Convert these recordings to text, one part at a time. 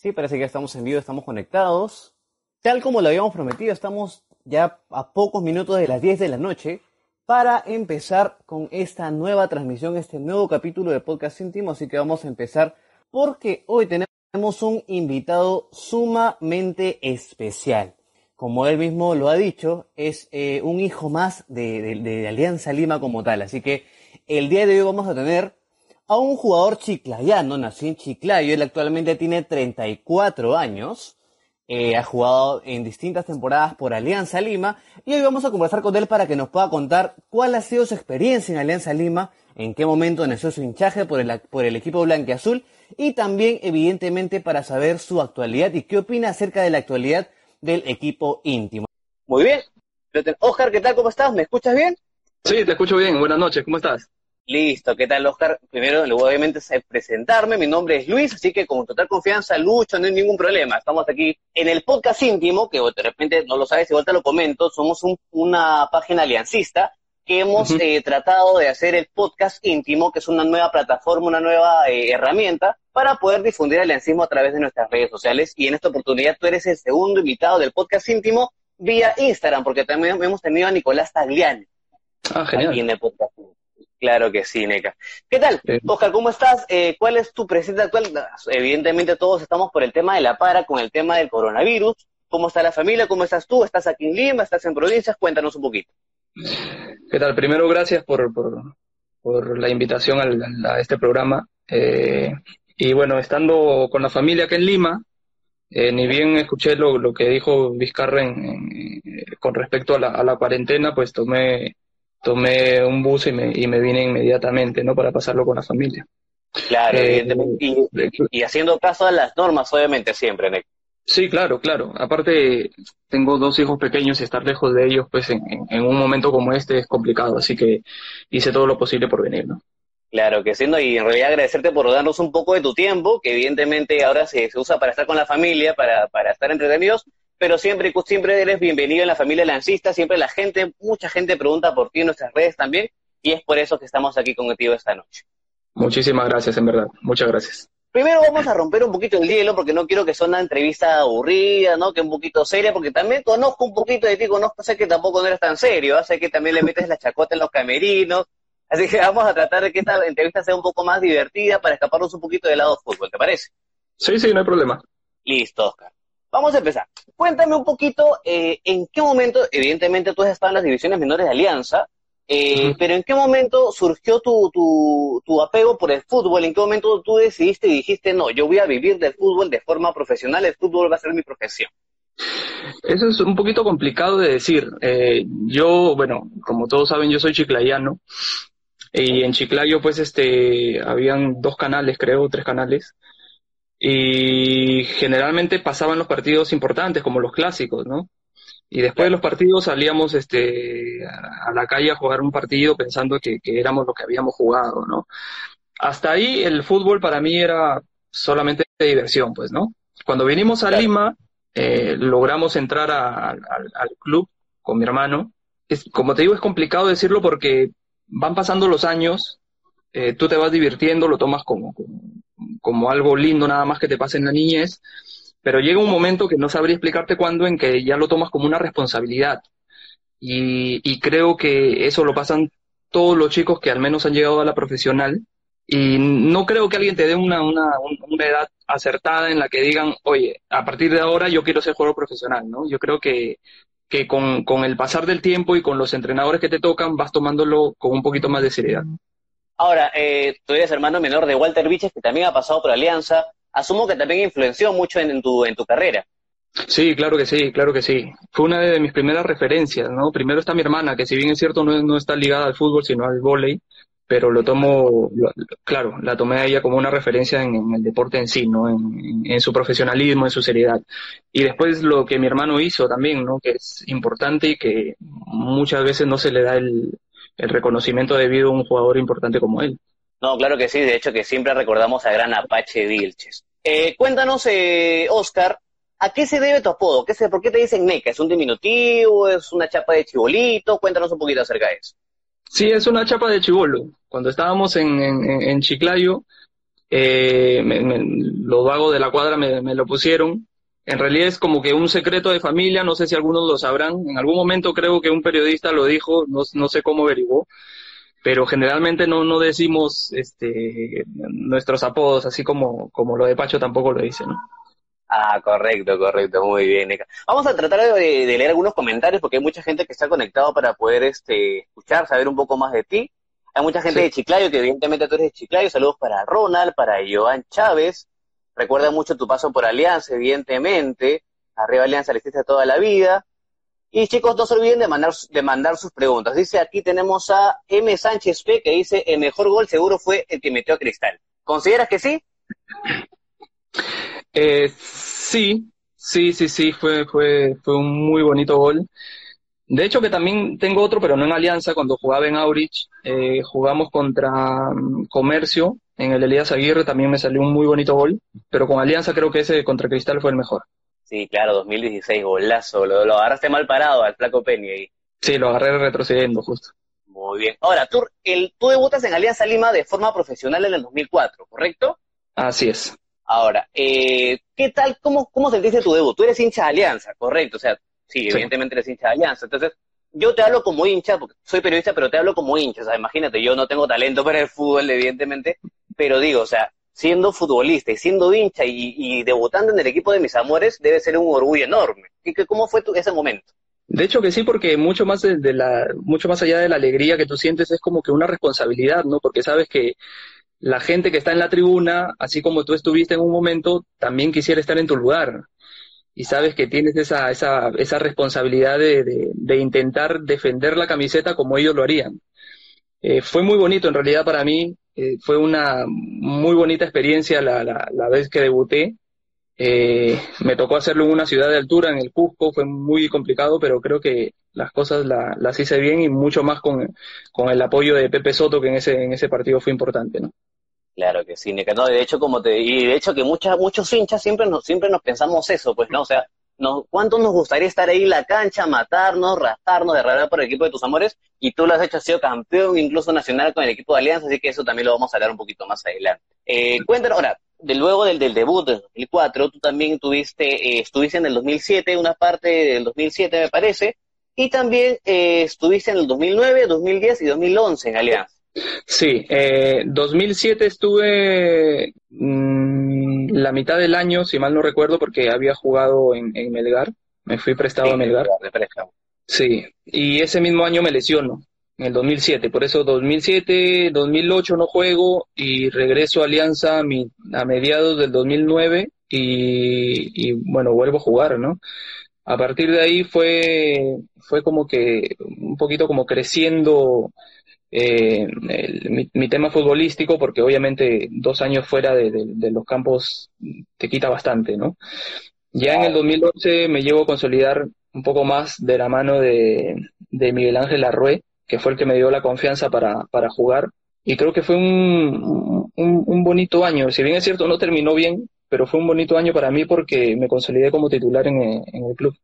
Sí, parece que ya estamos en vivo, estamos conectados. Tal como lo habíamos prometido, estamos ya a pocos minutos de las 10 de la noche para empezar con esta nueva transmisión, este nuevo capítulo de Podcast Íntimo. Así que vamos a empezar porque hoy tenemos un invitado sumamente especial. Como él mismo lo ha dicho, es eh, un hijo más de, de, de Alianza Lima como tal. Así que el día de hoy vamos a tener a un jugador chiclayano, nació en Chiclayo, él actualmente tiene 34 años, eh, ha jugado en distintas temporadas por Alianza Lima y hoy vamos a conversar con él para que nos pueda contar cuál ha sido su experiencia en Alianza Lima, en qué momento nació su hinchaje por el, por el equipo blanqueazul y también evidentemente para saber su actualidad y qué opina acerca de la actualidad del equipo íntimo. Muy bien. Oscar, ¿qué tal? ¿Cómo estás? ¿Me escuchas bien? Sí, te escucho bien. Buenas noches. ¿Cómo estás? Listo, ¿qué tal, Oscar? Primero, obviamente, es presentarme. Mi nombre es Luis, así que con total confianza, Lucho, no hay ningún problema. Estamos aquí en el podcast íntimo, que de repente no lo sabes, igual te lo comento. Somos una página aliancista que hemos eh, tratado de hacer el podcast íntimo, que es una nueva plataforma, una nueva eh, herramienta para poder difundir el aliancismo a través de nuestras redes sociales. Y en esta oportunidad tú eres el segundo invitado del podcast íntimo vía Instagram, porque también hemos tenido a Nicolás Tagliani. Ah, genial. Aquí en el podcast. Claro que sí, Neca. ¿Qué tal? Oscar, ¿cómo estás? Eh, ¿Cuál es tu presente actual? Evidentemente todos estamos por el tema de la para, con el tema del coronavirus. ¿Cómo está la familia? ¿Cómo estás tú? ¿Estás aquí en Lima? ¿Estás en provincias? Cuéntanos un poquito. ¿Qué tal? Primero, gracias por, por, la invitación a, este programa. Eh, y bueno, estando con la familia aquí en Lima, eh, ni bien escuché lo, lo que dijo Vizcarra con respecto a la, a la cuarentena, pues tomé tomé un bus y me, y me vine inmediatamente, ¿no? Para pasarlo con la familia. Claro, eh, Y, haciendo caso a las normas, obviamente, siempre, ¿no? Sí, claro, claro. Aparte, tengo dos hijos pequeños y estar lejos de ellos, pues en, en, un momento como este es complicado, así que hice todo lo posible por venir, ¿no? Claro que sí, ¿no? y en realidad agradecerte por darnos un poco de tu tiempo, que evidentemente ahora se, se usa para estar con la familia, para, para estar entretenidos, pero siempre, siempre eres bienvenido en la familia lancista, siempre la gente, mucha gente pregunta por ti en nuestras redes también, y es por eso que estamos aquí contigo esta noche. Muchísimas gracias, en verdad, muchas gracias. Primero vamos a romper un poquito el hielo, porque no quiero que sea una entrevista aburrida, ¿no? Que un poquito seria, porque también conozco un poquito de ti, conozco, sé que tampoco no eres tan serio, ¿eh? sé que también le metes la chacota en los camerinos, así que vamos a tratar de que esta entrevista sea un poco más divertida para escaparnos un poquito del lado fútbol, ¿te parece? Sí, sí, no hay problema. Listo, Oscar. Vamos a empezar. Cuéntame un poquito eh, en qué momento, evidentemente tú has estado en las divisiones menores de Alianza, eh, pero en qué momento surgió tu, tu, tu, apego por el fútbol, en qué momento tú decidiste y dijiste, no, yo voy a vivir del fútbol de forma profesional, el fútbol va a ser mi profesión. Eso es un poquito complicado de decir. Eh, yo, bueno, como todos saben, yo soy chiclayano y en Chiclayo pues este habían dos canales, creo, tres canales y generalmente pasaban los partidos importantes como los clásicos, ¿no? Y después de los partidos salíamos este, a la calle a jugar un partido pensando que, éramos lo que habíamos jugado, ¿no? Hasta ahí el fútbol para mí era solamente de diversión, pues, ¿no? Cuando vinimos a Lima, eh, logramos entrar al club con mi hermano. Es, como te digo, es complicado decirlo porque van pasando los años, eh, tú te vas divirtiendo, lo tomas como, como, como algo lindo nada más que te pase en la niñez, pero llega un momento que no sabría explicarte cuándo en que ya lo tomas como una responsabilidad. Y, creo que eso lo pasan todos los chicos que al menos han llegado a la profesional. Y no creo que alguien te dé una, una, una edad acertada en la que digan, oye, a partir de ahora yo quiero ser jugador profesional, ¿no? Yo creo que, que con, con el pasar del tiempo y con los entrenadores que te tocan vas tomándolo con un poquito más de seriedad. Ahora, eh, tú eres hermano menor de Walter Viches, que también ha pasado por Alianza. Asumo que también influenció mucho en, tu, en tu carrera. Sí, claro que sí, claro que sí. Fue una de mis primeras referencias, ¿no? Primero está mi hermana, que si bien es cierto no, no está ligada al fútbol, sino al vóley, pero lo tomo, claro, la tomé a ella como una referencia en, el deporte en sí, ¿no? En, en, su profesionalismo, en su seriedad. Y después lo que mi hermano hizo también, ¿no? Que es importante y que muchas veces no se le da el, el reconocimiento debido a un jugador importante como él. No, claro que sí, de hecho que siempre recordamos a gran Apache Vilches. Eh, cuéntanos, eh, Oscar, ¿a qué se debe tu apodo? ¿Qué se, ¿Por qué te dicen NECA? ¿Es un diminutivo? ¿Es una chapa de chibolito? Cuéntanos un poquito acerca de eso. Sí, es una chapa de chibolo. Cuando estábamos en, en, Chiclayo, eh, los vagos de la cuadra me, me, lo pusieron. En realidad es como que un secreto de familia, no sé si algunos lo sabrán. En algún momento creo que un periodista lo dijo, no, no sé cómo averiguó, pero generalmente no, no decimos este, nuestros apodos, así como, como lo de Pacho tampoco lo dice, ¿no? Ah, correcto, correcto, muy bien. Vamos a tratar de, leer algunos comentarios porque hay mucha gente que está conectado para poder este, escuchar, saber un poco más de ti. Hay mucha gente de Chiclayo, que evidentemente tú eres de Chiclayo. Saludos para Ronald, para Joan Chávez. Recuerda mucho tu paso por Alianza, evidentemente. Arriba Alianza le hiciste toda la vida. Y chicos, no se olviden de mandar, de mandar sus preguntas. Dice aquí tenemos a M. Sánchez P que dice, el mejor gol seguro fue el que metió a Cristal. ¿Consideras que sí? Eh, sí, sí, sí, sí, fue, fue, fue un muy bonito gol. De hecho que también tengo otro, pero no en Alianza, cuando jugaba en Aurich, eh, jugamos contra mm, Comercio, en el Elías Aguirre también me salió un muy bonito gol, pero con Alianza creo que ese contra Cristal fue el mejor. Sí, claro, 2016, golazo. Lo, lo agarraste mal parado al flaco Penny ahí. Sí, lo agarré retrocediendo, justo. Muy bien. Ahora, tú, el, tú debutas en Alianza Lima de forma profesional en el 2004, ¿correcto? Así es. Ahora, eh, ¿qué tal, cómo, cómo sentiste tu debut? Tú eres hincha de Alianza, ¿correcto? O sea, sí, evidentemente eres hincha de Alianza. Entonces, yo te hablo como hincha, porque soy periodista, pero te hablo como hincha. O sea, imagínate, yo no tengo talento para el fútbol, evidentemente, pero digo, o sea, siendo futbolista y siendo hincha y, debutando en el equipo de mis amores, debe ser un orgullo enorme. ¿Y cómo fue tu, ese momento? De hecho que sí, porque mucho más de, la, mucho más allá de la alegría que tú sientes es como que una responsabilidad, ¿no? Porque sabes que la gente que está en la tribuna, así como tú estuviste en un momento, también quisiera estar en tu lugar. Y sabes que tienes esa, esa, esa responsabilidad de, de, intentar defender la camiseta como ellos lo harían. Eh, fue muy bonito en realidad para mí eh, fue una muy bonita experiencia la, la, vez que debuté. Eh, me tocó hacerlo en una ciudad de altura, en el Cusco, fue muy complicado, pero creo que las cosas las hice bien y mucho más con, con, el apoyo de Pepe Soto, que en ese, en ese partido fue importante, ¿no? Claro que sí, no, de hecho, como te, y de hecho que muchas, muchos hinchas siempre siempre nos pensamos eso, pues, ¿no? O sea, ¿cuánto nos gustaría estar ahí en la cancha, matarnos, rastarnos, derramar por el equipo de tus amores? Y tú lo has hecho, has sido campeón incluso nacional con el equipo de Alianza, así que eso también lo vamos a hablar un poquito más adelante. Eh, cuéntanos ahora, de luego del, del debut del 2004, tú también tuviste, eh, estuviste en el 2007, una parte del 2007 me parece, y también eh, estuviste en el 2009, 2010 y 2011 en Alianza. Sí, eh, 2007 estuve mm, la mitad del año, si mal no recuerdo, porque había jugado en, Melgar. Me fui prestado a Melgar. Sí, y ese mismo año me lesiono, en el 2007. Por eso 2007, 2008 no juego y regreso a Alianza a, mediados del 2009 y, y bueno, vuelvo a jugar, ¿no? A partir de ahí fue, fue como que un poquito como creciendo eh, mi, tema futbolístico, porque obviamente dos años fuera de, los campos te quita bastante, ¿no? Ya en el 2011 me llevo a consolidar un poco más de la mano de, Miguel Ángel Arrué, que fue el que me dio la confianza para, para jugar. Y creo que fue un, un, bonito año. Si bien es cierto, no terminó bien, pero fue un bonito año para mí porque me consolidé como titular en en el club.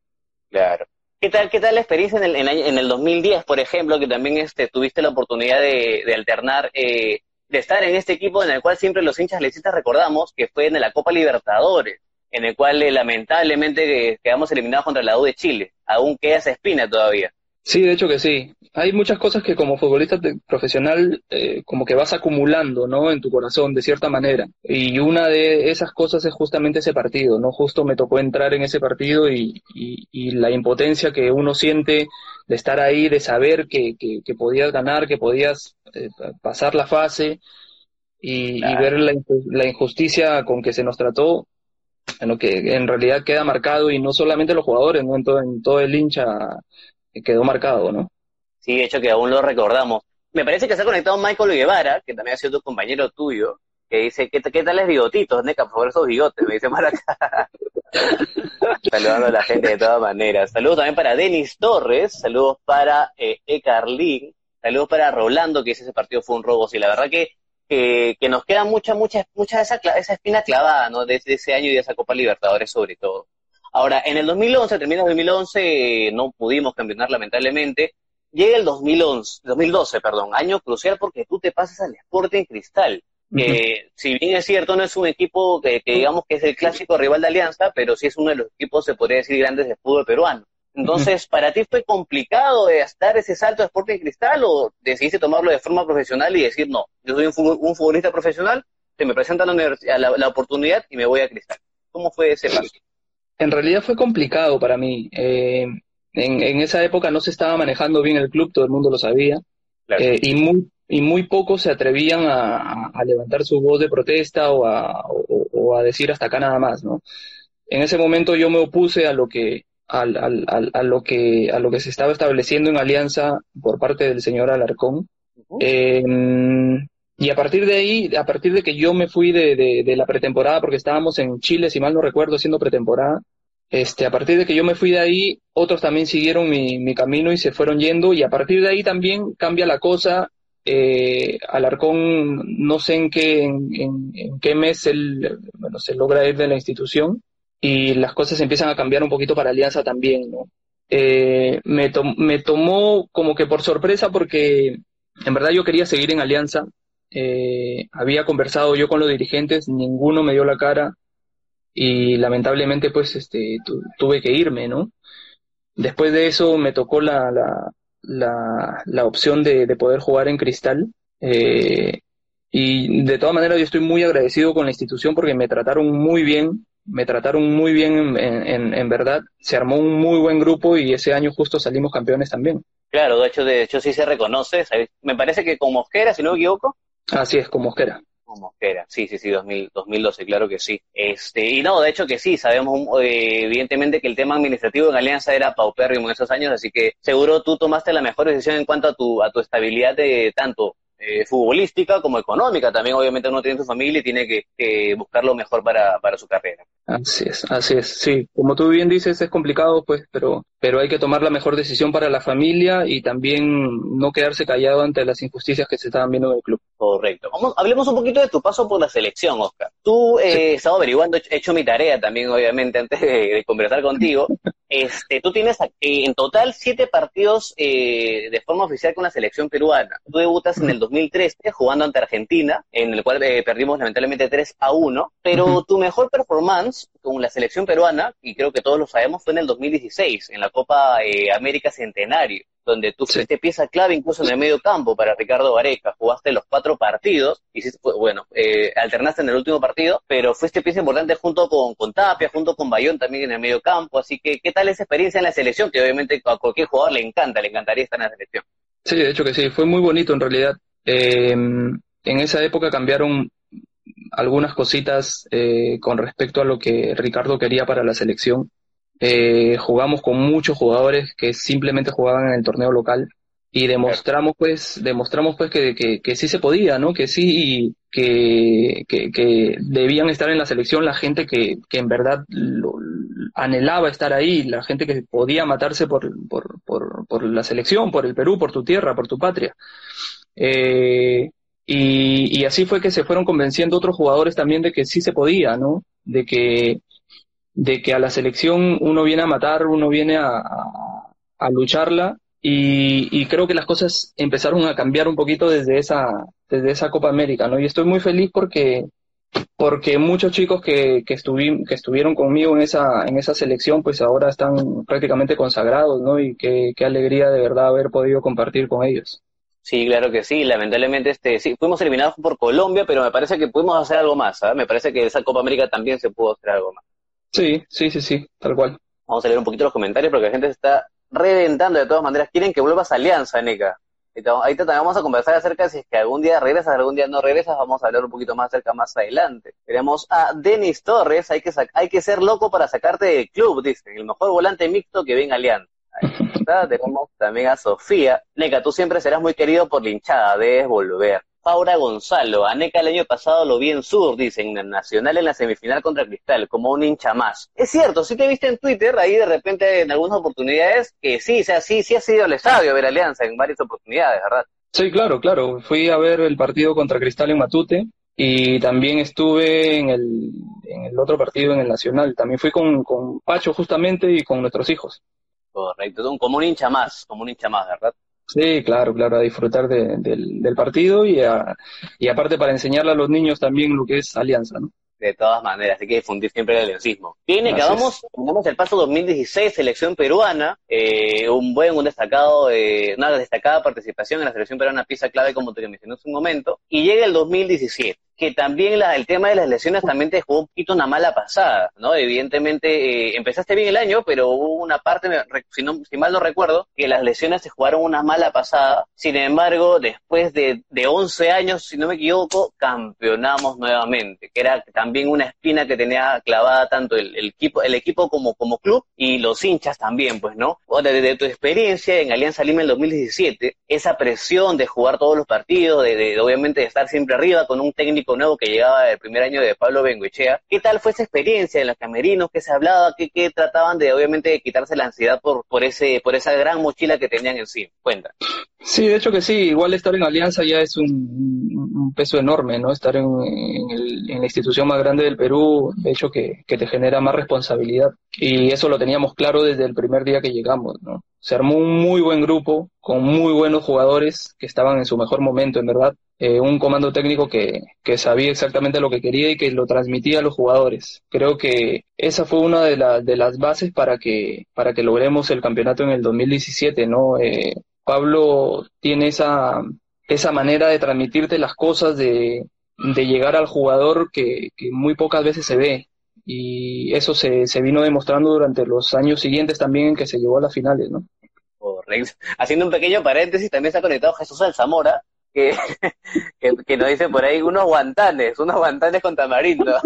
Claro. ¿Qué tal, qué tal la experiencia en el, en, el 2010, por ejemplo, que también este, tuviste la oportunidad de, alternar, eh, de estar en este equipo en el cual siempre los hinchas lecistas recordamos que fue en la Copa Libertadores, en el cual eh, lamentablemente quedamos eliminados contra la U de Chile. Aún queda esa espina todavía. Sí, de hecho que sí. Hay muchas cosas que como futbolista profesional eh, como que vas acumulando, ¿no? En tu corazón, de cierta manera. Y una de esas cosas es justamente ese partido, ¿no? Justo me tocó entrar en ese partido y, y, la impotencia que uno siente de estar ahí, de saber que, que, podías ganar, que podías eh, pasar la fase y, ver la, la injusticia con que se nos trató, en lo que en realidad queda marcado y no solamente los jugadores, ¿no? En todo, en todo el hincha quedó marcado, ¿no? Sí, de hecho que aún lo recordamos. Me parece que se ha conectado Michael Guevara, que también ha sido tu compañero tuyo, que dice, ¿qué, qué tal es bigotitos, Neca? Por favor, esos bigotes, me dice Maraca. Saludando a la gente de todas maneras. Saludos también para Denis Torres, saludos para eh, Ecarlín, saludos para Rolando, que ese partido fue un robo. Sí, la verdad que, que, nos queda mucha, mucha, mucha esa, esa espina clavada, ¿no? De, de, ese año y de esa Copa Libertadores sobre todo. Ahora, en el 2011, termina el 2011, no pudimos campeonar lamentablemente. Llega el 2011, 2012, perdón, año crucial porque tú te pasas al Sporting Cristal. que si bien es cierto, no es un equipo que, digamos que es el clásico rival de Alianza, pero sí es uno de los equipos, se podría decir, grandes de fútbol peruano. Entonces, ¿para ti fue complicado dar ese salto de Sporting Cristal o decidiste tomarlo de forma profesional y decir, no, yo soy un, futbolista profesional, se me presenta la, la, oportunidad y me voy a Cristal? ¿Cómo fue ese paso? En realidad fue complicado para mí. Eh, en, esa época no se estaba manejando bien el club, todo el mundo lo sabía, eh, y, muy, y muy pocos se atrevían a, levantar su voz de protesta o a, o a decir hasta acá nada más, ¿no? En ese momento yo me opuse a lo que al, al, a, lo que, a lo que se estaba estableciendo en alianza por parte del señor Alarcón. Y a partir de ahí, a partir de que yo me fui de, de, la pretemporada, porque estábamos en Chile, si mal no recuerdo, haciendo pretemporada, este, a partir de que yo me fui de ahí, otros también siguieron mi, mi camino y se fueron yendo, y a partir de ahí también cambia la cosa. Eh, Alarcón, no sé en qué, en, qué mes él, bueno, se logra ir de la institución, y las cosas empiezan a cambiar un poquito para Alianza también, ¿no? Eh, me, me tomó como que por sorpresa porque en verdad yo quería seguir en Alianza. Eh, había conversado yo con los dirigentes, ninguno me dio la cara y lamentablemente pues este tuve que irme, ¿no? Después de eso me tocó la, la, la, la opción de, de, poder jugar en Cristal. Eh, y de todas maneras yo estoy muy agradecido con la institución porque me trataron muy bien me trataron muy bien en, en, verdad, se armó un muy buen grupo y ese año justo salimos campeones también. Claro, de hecho, de hecho sí se reconoce, me parece que con Mosquera, si no me equivoco. Así es, con Mosquera. Con Mosquera, sí, sí, sí, 2000, 2012, claro que sí. Este, y no, de hecho que sí, sabemos eh, evidentemente que el tema administrativo en Alianza era paupérrimo en esos años, así que seguro tú tomaste la mejor decisión en cuanto a tu, a tu estabilidad de tanto eh, futbolística como económica. También obviamente uno tiene su familia y tiene que, buscar lo mejor para, para, su carrera. Así es, así es. Sí, como tú bien dices, es complicado, pues, pero, pero hay que tomar la mejor decisión para la familia y también no quedarse callado ante las injusticias que se estaban viendo en el club. Correcto. Vamos, hablemos un poquito de tu paso por la selección, Oscar. Tú eh, estaba averiguando, he hecho mi tarea también, obviamente, antes de, conversar contigo. Este, tú tienes eh, en total siete partidos eh, de forma oficial con la selección peruana. Tú debutas en el 2013 jugando ante Argentina, en el cual eh, perdimos lamentablemente 3 a 1, pero tu mejor performance con la selección peruana, y creo que todos lo sabemos, fue en el 2016, en la Copa América Centenario donde tú fuiste pieza clave incluso en el medio campo para Ricardo Vareca, jugaste los cuatro partidos, y bueno, eh, alternaste en el último partido, pero fuiste pieza importante junto con, con Tapia, junto con Bayón también en el medio campo, así que ¿qué tal esa experiencia en la selección? Que obviamente a cualquier jugador le encanta, le encantaría estar en la selección. Sí, de hecho que sí, fue muy bonito en realidad. Eh, en esa época cambiaron algunas cositas eh, con respecto a lo que Ricardo quería para la selección. Eh, jugamos con muchos jugadores que simplemente jugaban en el torneo local y demostramos pues demostramos pues que, que, sí se podía no que sí que, que, debían estar en la selección la gente que, que en verdad anhelaba estar ahí la gente que podía matarse por, por, por, por, la selección por el Perú por tu tierra por tu patria. Eh, y, y así fue que se fueron convenciendo otros jugadores también de que sí se podía no de que de que a la selección uno viene a matar, uno viene a, a, lucharla y, creo que las cosas empezaron a cambiar un poquito desde esa, desde esa Copa América, ¿no? Y estoy muy feliz porque, porque muchos chicos que, que, que estuvieron conmigo en esa, en esa selección, pues ahora están prácticamente consagrados, ¿no? Y qué, qué alegría de verdad haber podido compartir con ellos. Sí, claro que sí. Lamentablemente, este, sí, fuimos eliminados por Colombia, pero me parece que pudimos hacer algo más. ¿sabes? Me parece que esa Copa América también se pudo hacer algo más. Sí, sí, sí, sí, tal cual. Vamos a leer un poquito los comentarios porque la gente se está reventando de todas maneras. Quieren que vuelvas a Alianza, Neca. Ahorita también vamos a conversar acerca de si es que algún día regresas, algún día no regresas. Vamos a hablar un poquito más acerca más adelante. Tenemos a Denis Torres. Hay que, hay que ser loco para sacarte del club, dice. El mejor volante mixto que venga Alianza. Ahí está. Tenemos también a Sofía. Neca, tú siempre serás muy querido por la hinchada. Debes volver. Paura Gonzalo. Aneca el año pasado lo vi en Sur, dicen, en Nacional en la semifinal contra Cristal, como un hincha más. Es cierto, sí te viste en Twitter, ahí de repente en algunas oportunidades, que sí, o sea, sí, sí ha sido al estadio a ver Alianza en varias oportunidades, ¿verdad? Sí, claro, claro. Fui a ver el partido contra Cristal en Matute y también estuve en el, en el otro partido en el Nacional. También fui con, con Pacho justamente y con nuestros hijos. Correcto, como un hincha más, como un hincha más, ¿verdad? Sí, claro, claro, a disfrutar del, del, partido y, a, y aparte para enseñarle a los niños también lo que es alianza, ¿no? de todas maneras, hay que difundir siempre el aliancismo. Bien, acabamos, vamos el paso 2016, selección peruana, eh, un buen, un destacado, eh, una destacada participación en la selección peruana, pieza clave como te mencioné hace un momento, y llega el 2017 que también la, el tema de las lesiones también te jugó un poquito una mala pasada, ¿no? Evidentemente, eh, empezaste bien el año, pero hubo una parte, si, no, si mal no recuerdo, que las lesiones se jugaron una mala pasada. Sin embargo, después de, de 11 años, si no me equivoco, campeonamos nuevamente, que era también una espina que tenía clavada tanto el, equipo, el equipo como, como club y los hinchas también, pues, ¿no? Desde tu experiencia en Alianza Lima en el 2017, esa presión de jugar todos los partidos, de, de obviamente de estar siempre arriba con un técnico nuevo que llegaba el primer año de Pablo Benguechea. ¿Qué tal fue esa experiencia en los camerinos? ¿Qué se hablaba? ¿Qué, qué trataban de, obviamente, quitarse la ansiedad por, por, ese, por esa gran mochila que tenían en sí? Cuenta. Sí, de hecho que sí. Igual estar en Alianza ya es un, peso enorme, ¿no? Estar en, en, la institución más grande del Perú, de hecho que, que te genera más responsabilidad. Y eso lo teníamos claro desde el primer día que llegamos, ¿no? Se armó un muy buen grupo, con muy buenos jugadores que estaban en su mejor momento, en verdad. Eh, un comando técnico que, que, sabía exactamente lo que quería y que lo transmitía a los jugadores. Creo que esa fue una de, de las bases para que, para que logremos el campeonato en el 2017, ¿no? Eh, Pablo tiene esa, esa manera de transmitirte las cosas, de, de llegar al jugador que, que muy pocas veces se ve y eso se, se vino demostrando durante los años siguientes también en que se llegó a las finales, ¿no? Haciendo un pequeño paréntesis, también ha conectado Jesús Alzamora, que, que, nos dice por ahí unos guantanes, unos guantanes con tamarindo.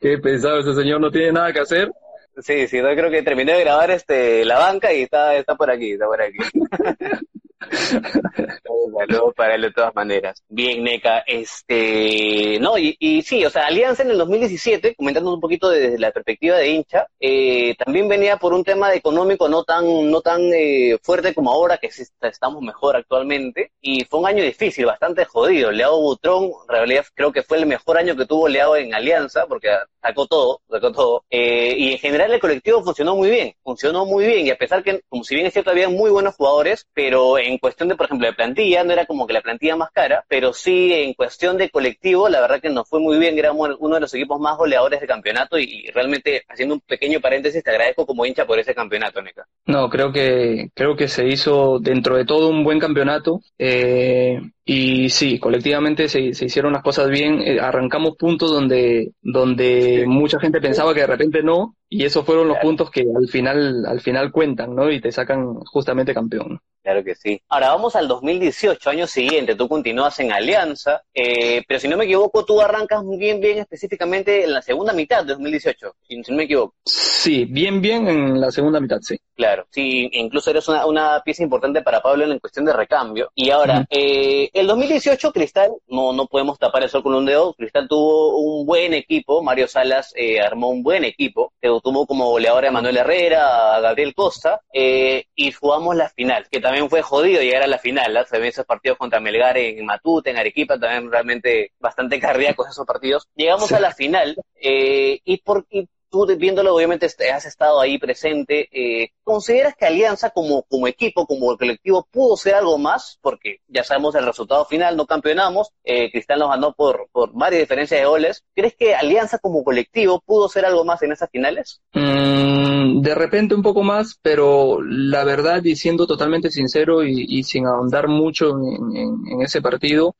Qué pesado, ese señor no tiene nada que hacer. Sí, sí, yo creo que terminé de grabar este la banca y está, está por aquí, está por aquí. Saludos para él de todas maneras. Bien, Neca, este, no, y, y, sí, o sea, Alianza en el 2017, comentando un poquito desde la perspectiva de hincha, eh, también venía por un tema económico no tan, no tan eh, fuerte como ahora, que estamos mejor actualmente, y fue un año difícil, bastante jodido. Leao Butrón, en realidad creo que fue el mejor año que tuvo Leao en Alianza, porque sacó todo, sacó todo, eh, y en general el colectivo funcionó muy bien, funcionó muy bien, y a pesar que, como si bien es cierto, había muy buenos jugadores, pero en cuestión de, por ejemplo, de plantilla, no era como que la plantilla más cara, pero sí en cuestión de colectivo, la verdad que nos fue muy bien, éramos uno de los equipos más goleadores de campeonato y, realmente, haciendo un pequeño paréntesis, te agradezco como hincha por ese campeonato, Neca. No, creo que, creo que se hizo dentro de todo un buen campeonato. Eh, y sí, colectivamente se, se, hicieron las cosas bien. Eh, arrancamos puntos donde, donde mucha gente pensaba que de repente no, y esos fueron los puntos que al final, al final cuentan, ¿no? Y te sacan justamente campeón. Claro que sí. Ahora vamos al 2018, año siguiente, tú continúas en Alianza, eh, pero si no me equivoco, tú arrancas bien, bien específicamente en la segunda mitad de 2018, si, no me equivoco. Sí, bien, bien en la segunda mitad, sí. Claro, sí, incluso eres una, una pieza importante para Pablo en cuestión de recambio. Y ahora, eh, el 2018, Cristal, no, no podemos tapar el sol con un dedo, Cristal tuvo un buen equipo, Mario Salas eh, armó un buen equipo, tuvo como goleador a Manuel Herrera, a Gabriel Costa, eh, y jugamos la final, que también fue jodido llegar a la final, ¿no? también esos partidos contra Melgar en Matute, en Arequipa, también realmente bastante cardíacos esos partidos. Llegamos a la final, eh, y por, tú viéndolo, obviamente has estado ahí presente, eh, ¿consideras que Alianza como, equipo, como colectivo, pudo ser algo más? Porque ya sabemos el resultado final, no campeonamos, eh, Cristal nos ganó por, por varias diferencias de goles. ¿Crees que Alianza como colectivo pudo ser algo más en esas finales? Mm, de repente un poco más, pero la verdad, y siendo totalmente sincero y, sin ahondar mucho en ese partido,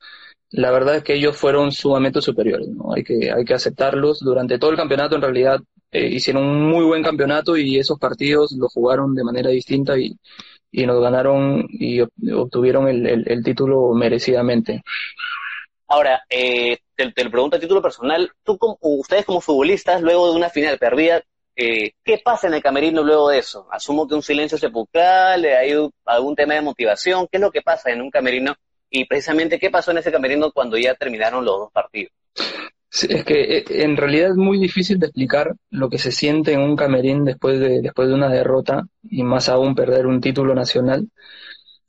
la verdad es que ellos fueron sumamente superiores, ¿no? Hay que, hay que aceptarlos. Durante todo el campeonato, en realidad, eh, hicieron un muy buen campeonato y esos partidos lo jugaron de manera distinta y, y nos ganaron y obtuvieron el, el, título merecidamente. Ahora, eh, te, lo pregunto a título personal, tú como, ustedes como futbolistas, luego de una final perdida, eh, ¿qué pasa en el camerino luego de eso? Asumo que un silencio sepulcral, hay algún tema de motivación, ¿qué es lo que pasa en un camerino y precisamente qué pasó en ese camerino cuando ya terminaron los dos partidos. Es que eh, en realidad es muy difícil de explicar lo que se siente en un camerín después de, después de una derrota y más aún perder un título nacional.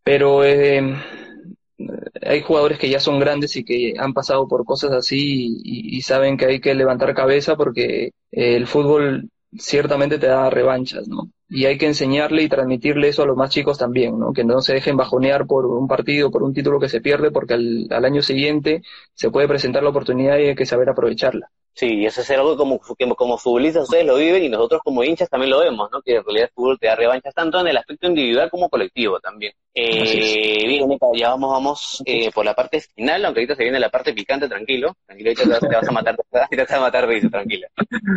Pero eh, hay jugadores que ya son grandes y que han pasado por cosas así y, saben que hay que levantar cabeza porque el fútbol ciertamente te da revanchas, ¿no? Y hay que enseñarle y transmitirle eso a los más chicos también, ¿no? Que no se dejen bajonear por un partido, por un título que se pierde, porque al, año siguiente se puede presentar la oportunidad y hay que saber aprovecharla. Sí, y eso es algo como, que como futbolistas ustedes lo viven y nosotros como hinchas también lo vemos, ¿no? Que en realidad el fútbol te da revanchas tanto en el aspecto individual como colectivo también. Eh, bien, ya vamos, vamos eh, por la parte final, aunque ahorita se viene la parte picante, tranquilo. Tranquilo, ahorita te, vas a matar, te vas a matar risa, tranquila.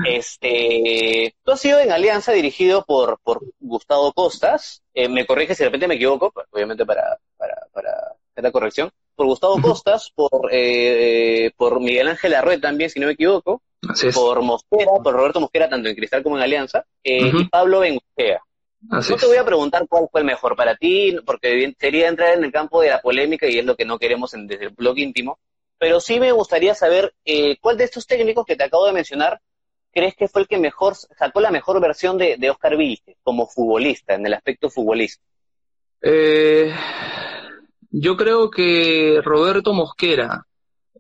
Este, tú has sido en Alianza dirigido por, por Gustavo Costas. Eh, me corrige si de repente me equivoco, pues, obviamente para, para, para la corrección por Gustavo Costas, por, eh, por Miguel Ángel Arrué también, si no me equivoco, por Mosquera, por Roberto Mosquera, tanto en Cristal como en Alianza, eh, y Pablo Benguchea. no te voy a preguntar cuál fue el mejor para ti, porque sería entrar en el campo de la polémica y es lo que no queremos en, desde el blog íntimo, pero sí me gustaría saber eh, cuál de estos técnicos que te acabo de mencionar crees que fue el que mejor sacó la mejor versión de, de Oscar Vilche como futbolista, en el aspecto futbolista. Eh, yo creo que Roberto Mosquera.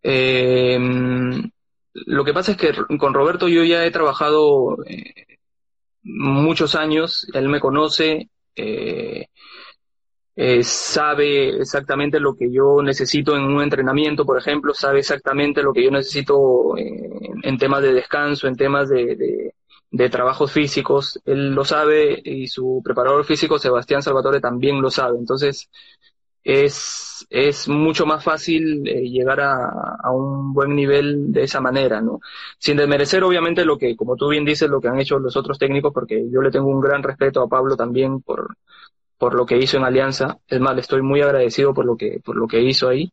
Eh, lo que pasa es que con Roberto yo ya he trabajado eh, muchos años, él me conoce, eh, sabe exactamente lo que yo necesito en un entrenamiento, por ejemplo, sabe exactamente lo que yo necesito en, temas de descanso, en temas de trabajos físicos, él lo sabe y su preparador físico, Sebastián Salvatore, también lo sabe. Entonces, es, es mucho más fácil eh, llegar a, a, un buen nivel de esa manera, ¿no? Sin desmerecer, obviamente, lo que, como tú bien dices, lo que han hecho los otros técnicos, porque yo le tengo un gran respeto a Pablo también por, por lo que hizo en Alianza. Es más, estoy muy agradecido por lo que, por lo que hizo ahí.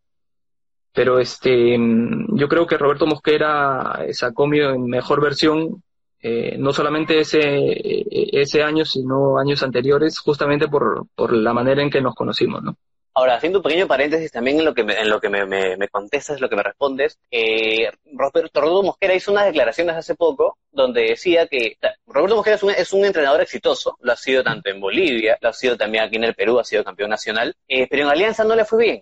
Pero este, yo creo que Roberto Mosquera sacó mi mejor versión, eh, no solamente ese, ese año, sino años anteriores, justamente por, por la manera en que nos conocimos, ¿no? Ahora, haciendo un pequeño paréntesis también en lo que me, en lo que me, me, contestas, lo que me respondes, eh, Roberto Rodolfo Mosquera hizo unas declaraciones hace poco donde decía que Roberto Mosquera es un, es un, entrenador exitoso, lo ha sido tanto en Bolivia, lo ha sido también aquí en el Perú, ha sido campeón nacional, eh, pero en Alianza no le fue bien.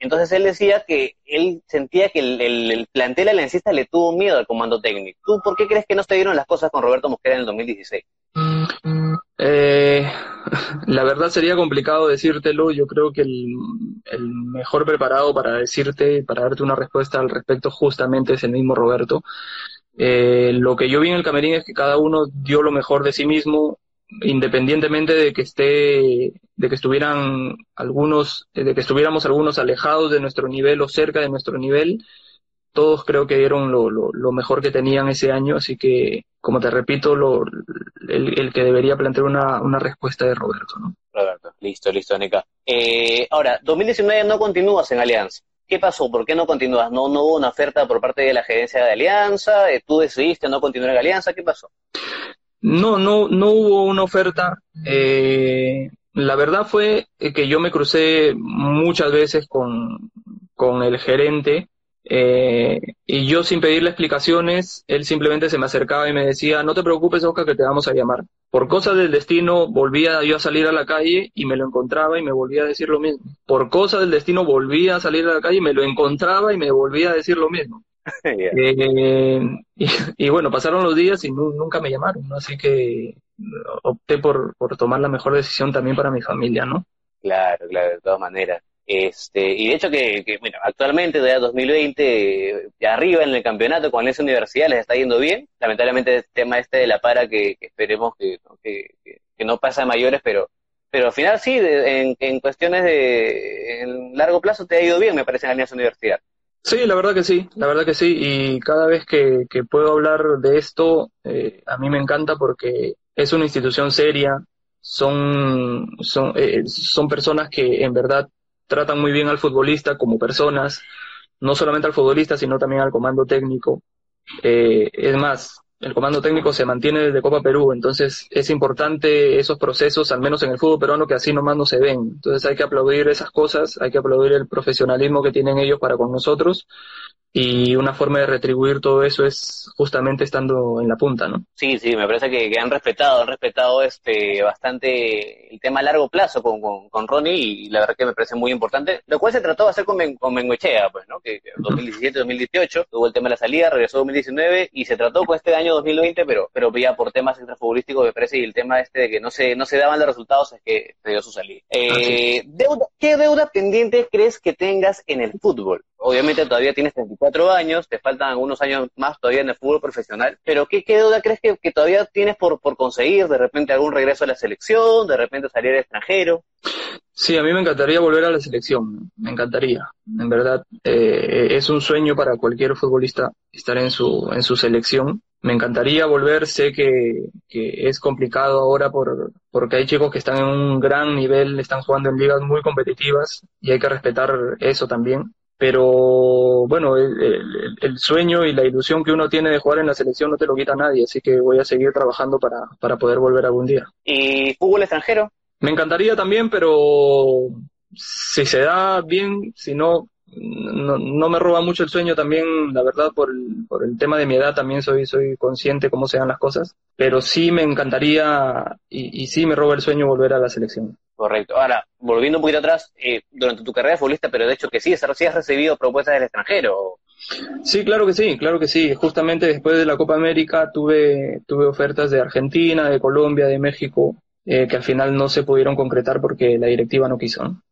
Entonces él decía que él sentía que el, el, plantel aliancista le tuvo miedo al comando técnico. ¿Tú por qué crees que no se dieron las cosas con Roberto Mosquera en el 2016? Eh, la verdad sería complicado decírtelo. Yo creo que el, mejor preparado para decirte, para darte una respuesta al respecto justamente es el mismo Roberto. Eh, lo que yo vi en el camerín es que cada uno dio lo mejor de sí mismo, independientemente de que esté, de que estuvieran algunos, de que estuviéramos algunos alejados de nuestro nivel o cerca de nuestro nivel, todos creo que dieron lo, lo, lo mejor que tenían ese año, así que, como te repito, lo, el, el, que debería plantear una, una respuesta de Roberto, ¿no? Roberto, listo, listo, Nica. Eh, ahora, 2019 no continúas en Alianza. ¿Qué pasó? ¿Por qué no continúas? ¿No, no hubo una oferta por parte de la gerencia de Alianza? Eh, ¿Tú decidiste no continuar en Alianza? ¿Qué pasó? No, no, no hubo una oferta. Eh, la verdad fue que yo me crucé muchas veces con, con el gerente eh, y yo sin pedirle explicaciones, él simplemente se me acercaba y me decía, no te preocupes, Oscar, que te vamos a llamar. Por cosas del destino, volvía yo a salir a la calle y me lo encontraba y me volvía a decir lo mismo. Por cosas del destino, volvía a salir a la calle y me lo encontraba y me volvía a decir lo mismo. Eh, y, bueno, pasaron los días y nunca me llamaron, así que opté por, por tomar la mejor decisión también para mi familia, ¿no? Claro, claro, de todas maneras. Este, y de hecho que, que bueno, actualmente, ya 2020, ya arriba en el campeonato con esa universidad les está yendo bien. Lamentablemente el tema este de la para que, esperemos que, que, no pasa a mayores, pero pero al final sí, en, en, cuestiones de en largo plazo te ha ido bien, me parece, en la universidad. Sí, la verdad que sí, la verdad que sí. Y cada vez que, que puedo hablar de esto, eh, a mí me encanta porque es una institución seria, son, son, eh, son personas que en verdad tratan muy bien al futbolista como personas, no solamente al futbolista, sino también al comando técnico. Eh, es más, el comando técnico se mantiene desde Copa Perú, entonces es importante esos procesos, al menos en el fútbol peruano, que así nomás no se ven. Entonces hay que aplaudir esas cosas, hay que aplaudir el profesionalismo que tienen ellos para con nosotros. Y una forma de retribuir todo eso es justamente estando en la punta, ¿no? Sí, sí, me parece que, han respetado, han respetado este bastante el tema a largo plazo con, con, Ronnie y la verdad que me parece muy importante, lo cual se trató de hacer con, con Menguechea, pues, ¿no? Que, 2017-2018 tuvo el tema de la salida, regresó 2019 y se trató con este año 2020, pero pero ya por temas extrafutbolísticos me parece y el tema este de que no se no se daban los resultados es que se dio su salida. Eh, deuda, ¿Qué deuda pendiente crees que tengas en el fútbol? Obviamente todavía tienes 34 años, te faltan algunos años más todavía en el fútbol profesional, pero ¿qué, qué deuda crees que, que todavía tienes por, por conseguir? ¿De repente algún regreso a la selección? ¿De repente salir al extranjero? Sí, a mí me encantaría volver a la selección, me encantaría. En verdad, eh, es un sueño para cualquier futbolista estar en su, en su selección. Me encantaría volver, sé que, que es complicado ahora por, porque hay chicos que están en un gran nivel, están jugando en ligas muy competitivas y hay que respetar eso también pero bueno, el, sueño y la ilusión que uno tiene de jugar en la selección no te lo quita nadie, así que voy a seguir trabajando para, para poder volver algún día. ¿Y fútbol extranjero? Me encantaría también, pero si se da bien, si no, no, me roba mucho el sueño también, la verdad, por el, por el tema de mi edad también soy, soy consciente cómo se dan las cosas, pero sí me encantaría y, y sí me roba el sueño volver a la selección. Correcto. Ahora, volviendo un poquito atrás, eh, durante tu carrera de futbolista, pero de hecho que sí, sí has recibido propuestas del extranjero. Sí, claro que sí, claro que sí. Justamente después de la Copa América tuve, tuve ofertas de Argentina, de Colombia, de México, eh, que al final no se pudieron concretar porque la directiva no quiso.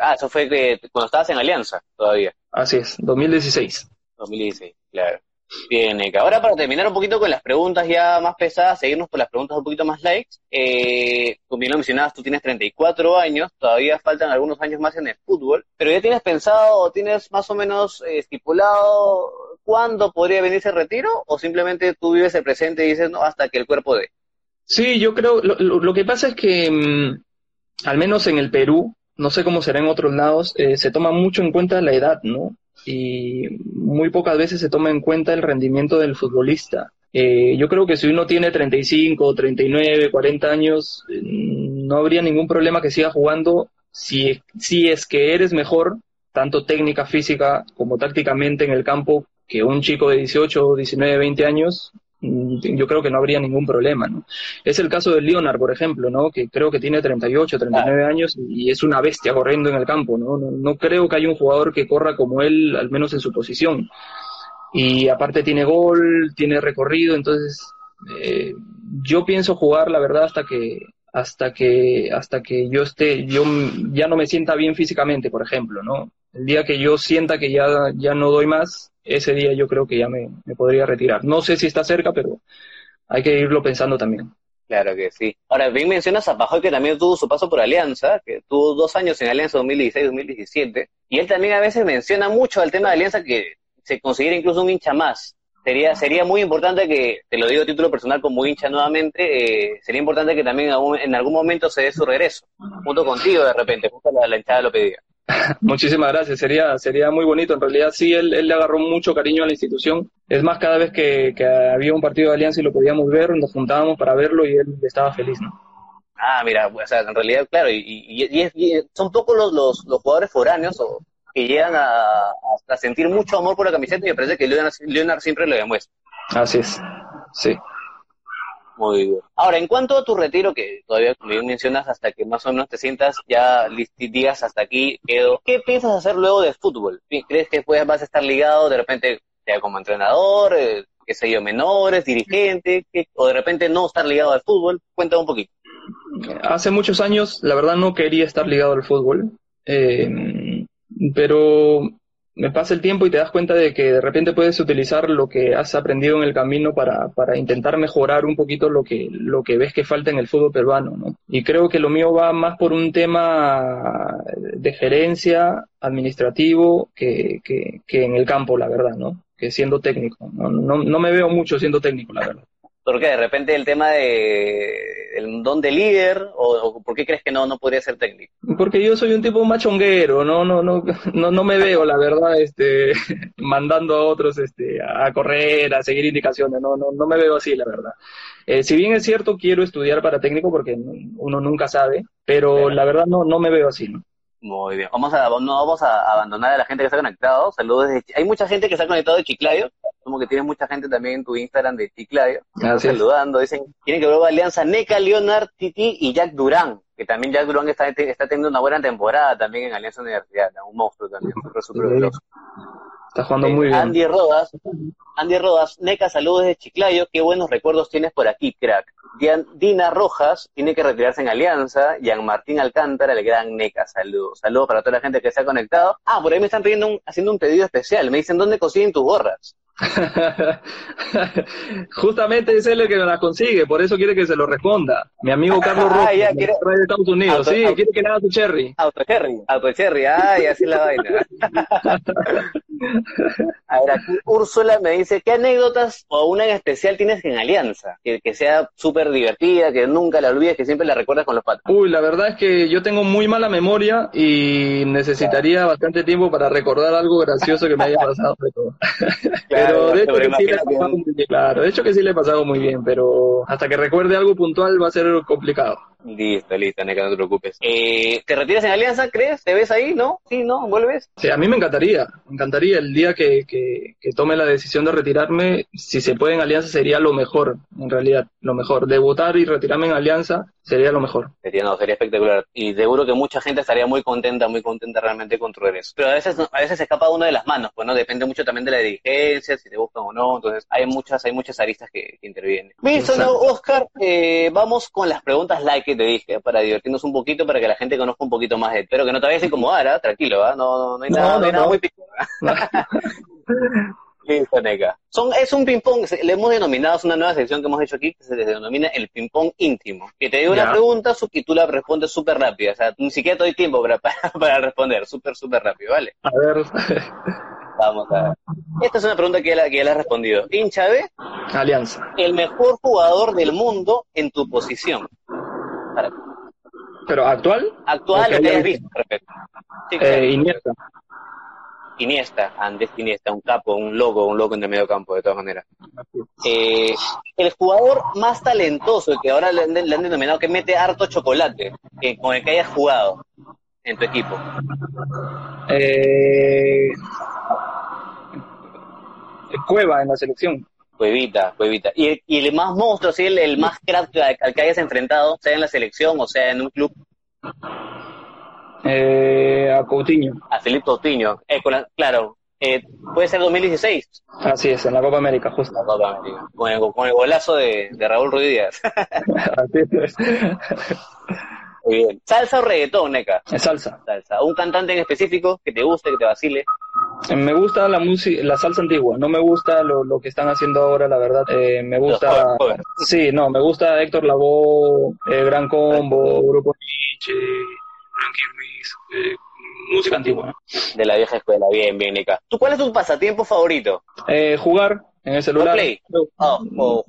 Ah, eso fue que, cuando estabas en Alianza todavía. Así es, 2016. 2016, claro. Bien, Eka. Ahora para terminar un poquito con las preguntas ya más pesadas, seguirnos con las preguntas un poquito más likes. Eh, como bien lo mencionabas, tú tienes 34 años, todavía faltan algunos años más en el fútbol, pero ya tienes pensado o tienes más o menos eh, estipulado cuándo podría venir ese retiro o simplemente tú vives el presente y dices, no, hasta que el cuerpo dé. Sí, yo creo, lo, lo, que pasa es que, mm, al menos en el Perú, no sé cómo será en otros lados, eh, se toma mucho en cuenta la edad, ¿no? y muy pocas veces se toma en cuenta el rendimiento del futbolista. Eh, yo creo que si uno tiene 35, 39, 40 años, eh, no habría ningún problema que siga jugando si, si es que eres mejor, tanto técnica, física como tácticamente en el campo, que un chico de 18, 19, 20 años, yo creo que no habría ningún problema, ¿no? Es el caso de Leonard, por ejemplo, ¿no? Que creo que tiene 38, 39 años y es una bestia corriendo en el campo, ¿no? ¿no? creo que haya un jugador que corra como él, al menos en su posición. Y aparte tiene gol, tiene recorrido, entonces eh, yo pienso jugar, la verdad, hasta que hasta que hasta que yo esté, yo ya no me sienta bien físicamente, por ejemplo, ¿no? El día que yo sienta que ya, ya no doy más, ese día yo creo que ya me, podría retirar. No sé si está cerca, pero hay que irlo pensando también. Claro que sí. Ahora, bien mencionas a Pajoy que también tuvo su paso por Alianza, que tuvo dos años en Alianza 2016-2017, y él también a veces menciona mucho el tema de Alianza que se considera incluso un hincha más. Sería, sería muy importante que, te lo digo a título personal como hincha nuevamente, eh, sería importante que también en algún momento se dé su regreso, junto contigo de repente, justo la, la hinchada lo pedía. Muchísimas gracias, sería, sería muy bonito. En realidad sí, él, él, le agarró mucho cariño a la institución. Es más, cada vez que, había un partido de Alianza y lo podíamos ver, nos juntábamos para verlo y él estaba feliz, ¿no? Ah, mira, o sea, en realidad, claro, y, son pocos los, los, jugadores foráneos o, que llegan a, sentir mucho amor por la camiseta y me parece que Leonard siempre lo demuestra. Así es, sí. Muy bien. Ahora, en cuanto a tu retiro, que todavía como bien mencionas, hasta que más o menos te sientas ya digas hasta aquí quedo, ¿qué piensas hacer luego de fútbol? ¿Crees que después vas a estar ligado de repente sea como entrenador, eh, qué sé yo, menores, dirigente, o de repente no estar ligado al fútbol? Cuéntame un poquito. Hace muchos años, la verdad, no quería estar ligado al fútbol, eh, pero me pasa el tiempo y te das cuenta de que de repente puedes utilizar lo que has aprendido en el camino para, para intentar mejorar un poquito lo que, lo que ves que falta en el fútbol peruano, ¿no? Y creo que lo mío va más por un tema de gerencia administrativo que, que, que en el campo, la verdad, ¿no? Que siendo técnico. No, no, no me veo mucho siendo técnico, la verdad. Porque de repente el tema de el don de líder o, por qué crees que no no podría ser técnico? Porque yo soy un tipo machonguero, no no no no no me veo la verdad este mandando a otros este a correr, a seguir indicaciones, no no no me veo así la verdad. Eh, si bien es cierto quiero estudiar para técnico porque uno nunca sabe, pero la verdad no no me veo así, ¿no? Muy bien. Vamos a, no vamos a abandonar a la gente que está conectado. Saludos. Hay mucha gente que está conectado de Chiclayo. Como que tienes mucha gente también en tu Instagram de Chiclayo. saludando. Dicen, quieren que vuelva Alianza Neca, Leonard, Titi y Jack Durán. Que también Jack Durán está, está teniendo una buena temporada también en Alianza Universidad. Un monstruo también. Súper, súper Está jugando muy bien. Andy Rodas, Andy Rodas, Neca, saludos de Chiclayo, qué buenos recuerdos tienes por aquí, crack. Dina Rojas tiene que retirarse en Alianza, Jean Martín Alcántara, el gran Neca, saludos. Saludos para toda la gente que se ha conectado. Ah, por ahí me están pidiendo haciendo un pedido especial, me dicen dónde consiguen tus gorras. Justamente es él el que me las consigue, por eso quiere que se lo responda. Mi amigo Carlos ah, Rojas, de Estados Unidos, sí, quiere que le haga su cherry. Auto cherry, auto cherry, ay, así la vaina. A ver, aquí Úrsula me dice, ¿qué anécdotas o una en especial tienes en Alianza? Que, que sea súper divertida, que nunca la olvides, que siempre la recuerdas con los patos. Uy, la verdad es que yo tengo muy mala memoria y necesitaría bastante tiempo para recordar algo gracioso que me haya pasado de todo. pero de hecho que sí le he pasado muy bien, claro, de hecho que sí le he pasado muy bien, pero hasta que recuerde algo puntual va a ser complicado. Listo, listo, Neca, no te preocupes. Eh, ¿Te retiras en Alianza, crees? ¿Te ves ahí, no? ¿Sí, no? ¿Vuelves? Sí, a mí me encantaría, me encantaría el día que, que, que, tome la decisión de retirarme, si se puede en Alianza sería lo mejor, en realidad, lo mejor. Debutar y retirarme en Alianza sería lo mejor. Sería, no, sería espectacular. Y seguro que mucha gente estaría muy contenta, muy contenta realmente con tu regreso. Pero a veces, a veces se escapa uno de las manos, pues no, depende mucho también de la dirigencia, si te buscan o no, entonces hay muchas, hay muchas aristas que, intervienen. Listo, no, Oscar, eh, vamos con las preguntas like que te dije, para divertirnos un poquito, para que la gente conozca un poquito más de Espero que no te vayas a incomodar, ¿ah? tranquilo, ¿ah? no, no, hay nada, no, hay nada muy pico. Son, es un ping-pong, le hemos denominado, es una nueva sección que hemos hecho aquí, que se denomina el ping-pong íntimo. Que te digo una pregunta y tú la respondes súper rápido. O sea, ni siquiera te doy tiempo para, para, responder, súper, súper rápido, ¿vale? A ver. Vamos a ver. Esta es una pregunta que ya, que has respondido. Hincha B. Alianza. El mejor jugador del mundo en tu posición. ¿Pero actual? Actual, lo que hayas visto, perfecto. eh, Iniesta. Iniesta, Andrés Iniesta, un capo, un loco, un loco en el medio campo, de todas maneras. Eh, el jugador más talentoso, que ahora le, han denominado que mete harto chocolate, que, con el que hayas jugado en tu equipo. Eh, Cueva en la selección. Cuevita, Cuevita. Y, y el más monstruo, ¿sí? el, el más crack al que hayas enfrentado, sea en la selección o sea en un club. Eh, a Coutinho. A Felipe Coutinho. Eh, claro, eh, puede ser 2016. Así es, en la Copa América, justo. La Copa América. Con el, con el golazo de, de Raúl Ruiz Díaz. Así es. Muy bien. ¿Salsa o reggaetón, Neca? Es salsa. Salsa. ¿Un cantante en específico que te guste, que te vacile? Me gusta la música, la salsa antigua, no me gusta lo, lo que están haciendo ahora, la verdad. Eh, me gusta, sí, no, me gusta Héctor Lavoe, eh, Gran Combo, Grupo Nietzsche, eh, música antigua. De la vieja escuela, bien, bien, Nika. ¿Tú cuál es tu pasatiempo favorito? Eh, jugar en el celular. Play? Oh, oh,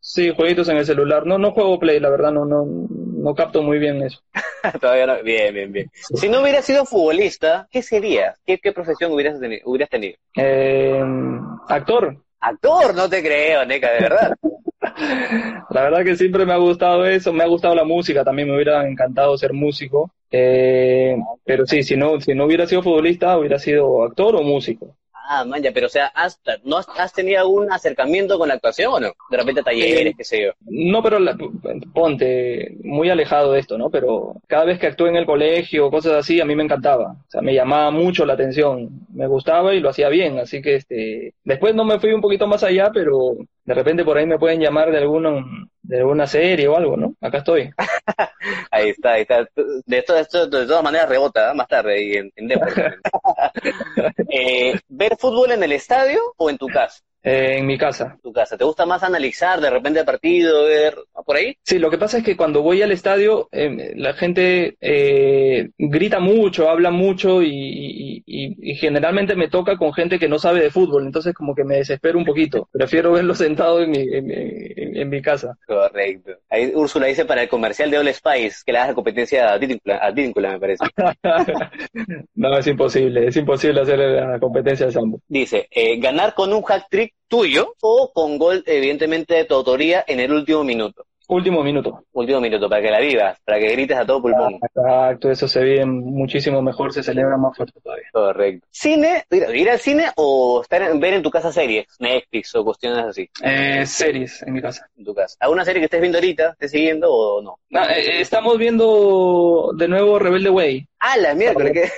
Sí, jueguitos en el celular. No, no juego Play, la verdad, no, no, no capto muy bien eso. Todavía no. Bien, bien, bien. Si no hubieras sido futbolista, ¿qué serías? ¿Qué, qué profesión hubieras tenido? Hubieras tenido? Eh, actor. Actor, no te creo, Neca, de verdad. La verdad que siempre me ha gustado eso, me ha gustado la música, también me hubiera encantado ser músico, eh, pero sí, si no, si no hubiera sido futbolista, hubiera sido actor o músico. Ah, man, pero o sea, ¿has, ¿no has, tenido algún acercamiento con la actuación o no? De repente talleres, qué sé yo. No, pero ponte, muy alejado de esto, ¿no? Pero cada vez que actué en el colegio, cosas así, a mí me encantaba. O sea, me llamaba mucho la atención. Me gustaba y lo hacía bien. Así que, este, después no me fui un poquito más allá, pero de repente por ahí me pueden llamar de alguna, de alguna serie o algo, ¿no? Acá estoy. ahí está, ahí está. De, esto, esto, de todas maneras rebota ¿eh? más tarde ahí en, en eh, ¿Ver fútbol en el estadio o en tu casa? Eh, en mi casa. ¿Tu casa? ¿Te gusta más analizar de repente el partido, ver por ahí? Sí, lo que pasa es que cuando voy al estadio eh, la gente eh, grita mucho, habla mucho y, generalmente me toca con gente que no sabe de fútbol, entonces como que me desespero un poquito. Prefiero verlo sentado en mi, en, mi casa. Correcto. Ahí Úrsula dice para el comercial de All Spice que le hagas competencia a Díncula, me parece. no, es imposible, es imposible hacer la competencia de Sambo. Dice, ganar con un hack trick tuyo o con gol, evidentemente, de tu autoría en el último minuto. Último minuto. Último minuto, para que la vivas, para que grites a todo pulmón. Exacto, eso se vive muchísimo mejor, se celebra más fuerte todavía. Correcto. ¿Cine? ¿Ir al cine o estar en, ver en tu casa series? Netflix o cuestiones así. Eh, series en mi casa. En tu casa. ¿Alguna serie que estés viendo ahorita, estés siguiendo o no? Eh, estamos viendo de nuevo Rebelde Way. Ah, la mierda, que...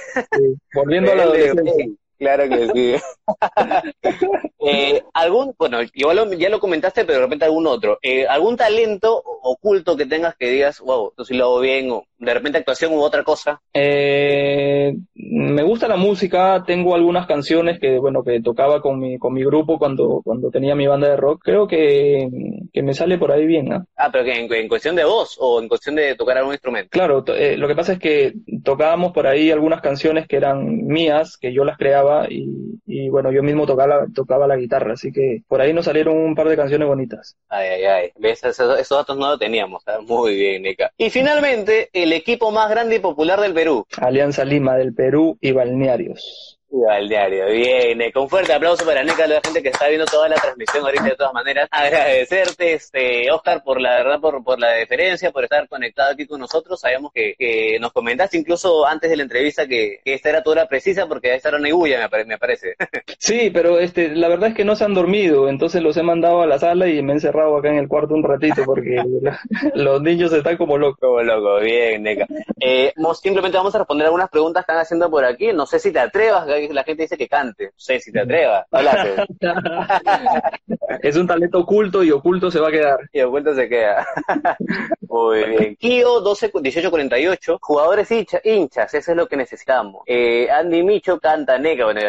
Volviendo a la adolescencia. Claro que sí. eh, algún, bueno, igual ya lo comentaste, pero de repente algún otro. Eh, ¿Algún talento oculto que tengas que digas, wow, esto sí lo hago bien, o de repente actuación u otra cosa? Eh, me gusta la música, tengo algunas canciones que, bueno, que tocaba con mi, con mi grupo cuando, cuando tenía mi banda de rock. Creo que, que me sale por ahí bien, ¿no? Ah, pero que en, cuestión de voz o en cuestión de tocar algún instrumento. Claro, eh, lo que pasa es que tocábamos por ahí algunas canciones que eran mías, que yo las creaba y, bueno, yo mismo tocaba, tocaba la guitarra, así que por ahí nos salieron un par de canciones bonitas. Ay, ay, ay, ¿ves? Esos, datos no los teníamos, muy bien, Nika. Y finalmente, el equipo más grande y popular del Perú. Alianza Lima del Perú y Balnearios. Al diario, bien, con fuerte aplauso para Neca, la gente que está viendo toda la transmisión ahorita de todas maneras. Agradecerte, este, Oscar, por la verdad, por, por la deferencia, por estar conectado aquí con nosotros. Sabemos que, que nos comentaste incluso antes de la entrevista que, que esta era tu hora precisa porque esta era una iguya, me, me parece. Sí, pero este, la verdad es que no se han dormido, entonces los he mandado a la sala y me he encerrado acá en el cuarto un ratito porque los niños están como locos. Como locos, bien, Neca. Eh, simplemente vamos a responder algunas preguntas que están haciendo por aquí. No sé si te atrevas, la gente dice que cante. No sé si te atrevas. es un talento oculto y oculto se va a quedar. Y oculto se queda. Muy bien. Kio 12, 1848, jugadores hinchas, eso es lo que necesitamos. Eh, Andy Micho canta Neca, bueno,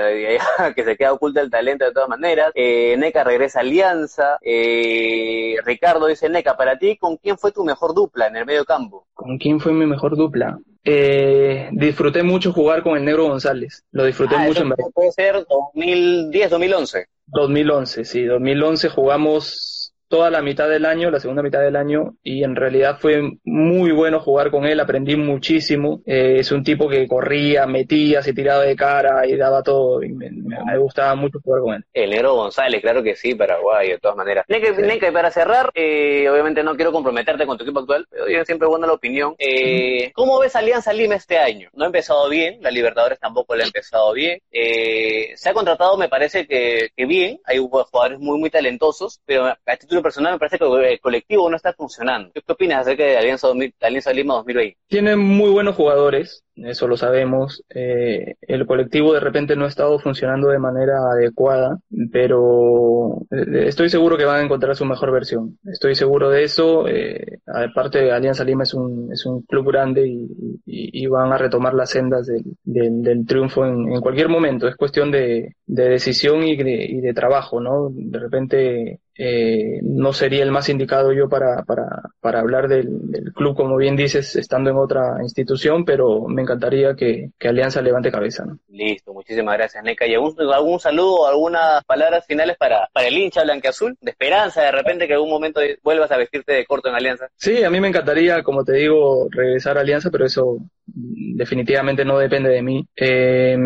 que se queda oculto el talento de todas maneras. Eh, Neca regresa a Alianza. Eh, Ricardo dice, Neca, para ti, ¿con quién fue tu mejor dupla en el medio campo? ¿Con quién fue mi mejor dupla? Eh, disfruté mucho jugar con el Negro González. Lo disfruté ah, mucho en Puede ser 2010, 2011. 2011, sí. 2011 jugamos toda la mitad del año, la segunda mitad del año, y en realidad fue muy bueno jugar con él, aprendí muchísimo. Eh, es un tipo que corría, metía, se tiraba de cara y daba todo, y me, gustaba mucho jugar con él. El negro González, claro que sí, Paraguay, de todas maneras. Neque, para cerrar, eh, obviamente no quiero comprometerte con tu equipo actual, pero yo siempre buena la opinión. Eh, ¿Cómo ves Alianza Lima este año? No ha empezado bien, la Libertadores tampoco le ha empezado bien. se ha contratado, me parece que, que bien, hay jugadores muy, muy talentosos, pero a título personal me parece que el colectivo no está funcionando. ¿Qué, opinas acerca de Alianza, Alianza Lima 2020? Tienen muy buenos jugadores, eso lo sabemos. Eh, el colectivo de repente no ha estado funcionando de manera adecuada, pero eh, estoy seguro que van a encontrar su mejor versión. Estoy seguro de eso. Eh, aparte, Alianza Lima es un, es un club grande y, van a retomar las sendas del, del, triunfo en, cualquier momento. Es cuestión de, de decisión y de, y de trabajo, ¿no? De repente eh, no sería el más indicado yo para, para, para hablar del, club, como bien dices, estando en otra institución, pero me encantaría que, Alianza levante cabeza. ¿no? Listo, muchísimas gracias, Neca. ¿Y algún, algún saludo, algunas palabras finales para, para el hincha blanqueazul? De esperanza, de repente que algún momento vuelvas a vestirte de corto en Alianza. Sí, a mí me encantaría, como te digo, regresar a Alianza, pero eso definitivamente no depende de mí. Eh,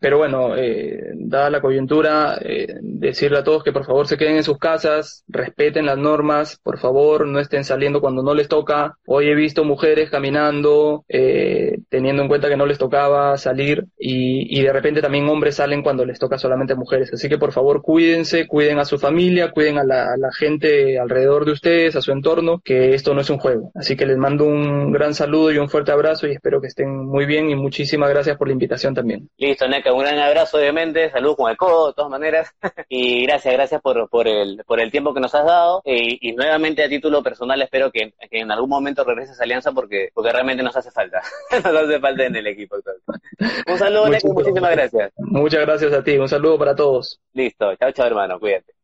pero bueno, eh, dada la coyuntura, eh, decirle a todos que por favor se queden en sus casas, respeten las normas, por favor no estén saliendo cuando no les toca. Hoy he visto mujeres caminando, teniendo en cuenta que no les tocaba salir y, de repente también hombres salen cuando les toca solamente mujeres. Así que por favor cuídense, cuiden a su familia, cuiden a la, a la gente alrededor de ustedes, a su entorno, que esto no es un juego. Así que les mando un gran saludo y un fuerte abrazo y espero espero que estén muy bien y muchísimas gracias por la invitación también. Listo, Neca, un gran abrazo obviamente, saludos con el codo de todas maneras y gracias, gracias por, por, el, por el tiempo que nos has dado y, nuevamente a título personal espero que, en algún momento regreses a Alianza porque, porque realmente nos hace falta, nos hace falta en el equipo. Un saludo, Neca, muchísimas gracias. Muchas gracias a ti, un saludo para todos. Listo, chao, chao hermano, cuídate.